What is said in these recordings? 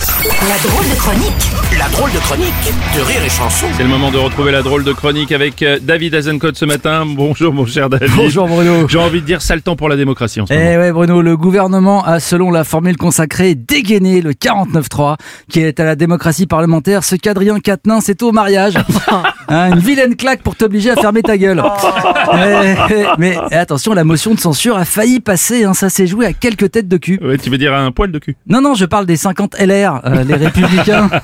La drôle de chronique La drôle de chronique de Rire et Chanson. C'est le moment de retrouver la drôle de chronique avec euh, David Azencott ce matin. Bonjour mon cher David. Bonjour Bruno. J'ai envie de dire sale temps pour la démocratie en ce moment. Eh ouais Bruno, le gouvernement a selon la formule consacrée dégainé le 49-3 qui est à la démocratie parlementaire. Ce quadrien Quatennin, c'est au mariage. Hein, une vilaine claque pour t'obliger à fermer ta gueule. Mais attention, la motion de censure a failli passer, hein, ça s'est joué à quelques têtes de cul. Ouais, tu veux dire un poil de cul? Non, non, je parle des 50 LR, euh, les républicains.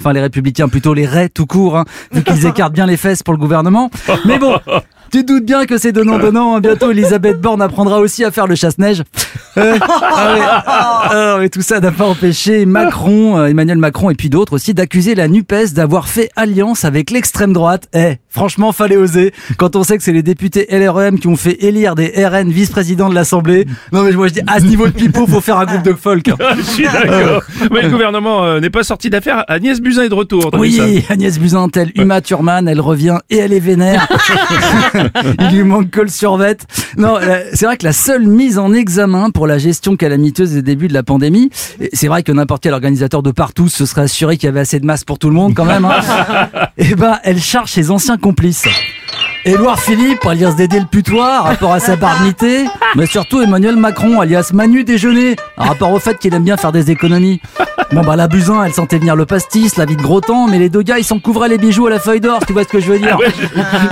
Enfin, les républicains, plutôt les raies tout court, hein, vu qu'ils écartent bien les fesses pour le gouvernement. Mais bon, tu te doutes bien que c'est donnant-donnant. hein. Bientôt, Elisabeth Borne apprendra aussi à faire le chasse-neige. Euh, ah. Ah ouais, tout ça n'a pas empêché Macron, euh, Emmanuel Macron et puis d'autres aussi d'accuser la NUPES d'avoir fait alliance avec l'extrême droite. Eh, franchement, fallait oser. Quand on sait que c'est les députés LREM qui ont fait élire des RN vice-présidents de l'Assemblée. Non mais moi je dis, à ce niveau de pipeau, faut faire un groupe de folk. hein. Je suis d'accord. Mais le gouvernement euh, n'est pas sorti d'affaire. Agnès Buzyn est de retour. ça Oui, Agnès Buzyn, telle Uma Thurman, elle revient et elle est vénère. Il lui manque que le survêt. Non, euh, c'est vrai que la seule mise en examen pour la gestion calamiteuse des débuts de la pandémie, c'est vrai que n'importe quel organisateur de partout se serait assuré qu'il y avait assez de masse pour tout le monde quand même. Hein. Et ben, elle charge ses anciens complices. Édouard Philippe, alias Dédé le putois, rapport à sa barnité, mais surtout Emmanuel Macron, alias Manu Déjeuner, rapport au fait qu'il aime bien faire des économies. Bon bah la Buzyn, elle sentait venir le pastis, la vie de gros temps, mais les deux gars, ils s'en couvraient les bijoux à la feuille d'or, tu vois ce que je veux dire Ouais,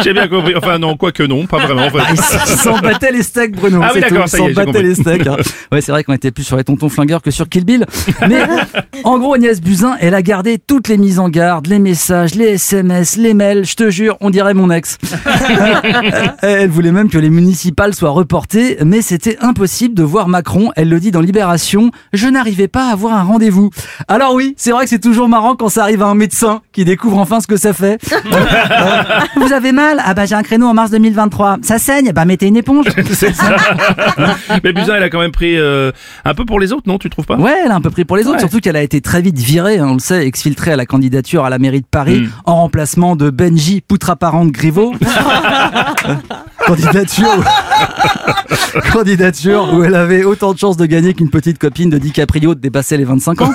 j'ai- bien compris. Enfin non, quoique non, pas vraiment. en fait. Bah, ils s'en battaient les steaks, Bruno. Ah oui, d'accord, ils ça s'en battaient les steaks. hein. Ouais, c'est vrai qu'on était plus sur les tontons flingueurs que sur Kill Bill. Mais en gros, Agnès Buzyn, elle a gardé toutes les mises en garde, les messages, les SMS, les mails. Je te jure, on dirait mon ex. elle voulait même que les municipales soient reportées, mais c'était impossible de voir Macron. Elle le dit dans Libération. Je n'arrivais pas à avoir un rendez-vous. Alors oui, c'est vrai que c'est toujours marrant quand ça arrive à un médecin qui découvre enfin ce que ça fait. Vous avez mal? Ah bah j'ai un créneau en mars 2023. Ça saigne? Bah mettez une éponge. C'est ça. Mais Buzyn, elle a quand même pris euh, un peu pour les autres, non Tu trouves pas? Ouais, elle a un peu pris pour les autres, Ouais. surtout qu'elle a été très vite virée, hein, on le sait, exfiltrée à la candidature à la mairie de Paris Mm. en remplacement de Benji Poutraparente Griveaux. candidature, candidature où elle avait autant de chances de gagner qu'une petite copine de DiCaprio de dépasser les 25 ans.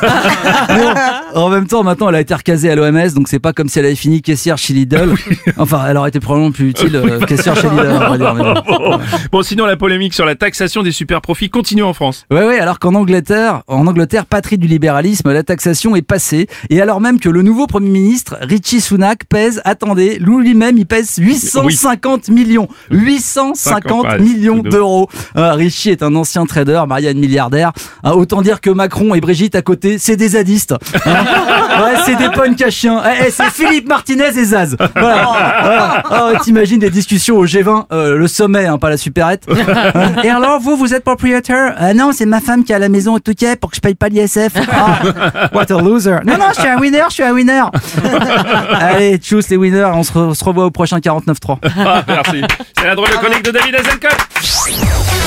Bon, en même temps, maintenant, elle a été recasée à l'OMS, donc c'est pas comme si elle avait fini caissière chez Lidl. Enfin, elle aurait été probablement plus utile euh, caissière chez Lidl, on va dire. mais bon. Bon, sinon la polémique sur la taxation des super profits continue en France. Ouais, ouais, alors qu'en Angleterre, en Angleterre, patrie du libéralisme, la taxation est passée. Et alors même que le nouveau Premier ministre, Richie Sunak, pèse, attendez, lui-même, il pèse 850 millions. 850 ouais, millions d'euros. Ah, Richie est un ancien trader, une milliardaire. Ah, autant dire que Macron et Brigitte à côté, c'est des zadistes. Hein ouais, c'est des punks à chiens. Eh, eh, c'est Philippe Martinez et Zaz. Voilà. Voilà. Ah, T'imagines des discussions au G20, euh, le sommet, hein, pas la supérette. Et alors, vous, vous êtes propriétaire? Euh, Non, c'est ma femme qui a la maison au Touquet pour que je paye pas l'ISF. Ah, what a loser. Non, non, je suis un winner, je suis un winner. Allez, tchuss les winners, on se, re- on se revoit au prochain 49.3. Ah, merci. C'est la drôle de chronique de David Azencott.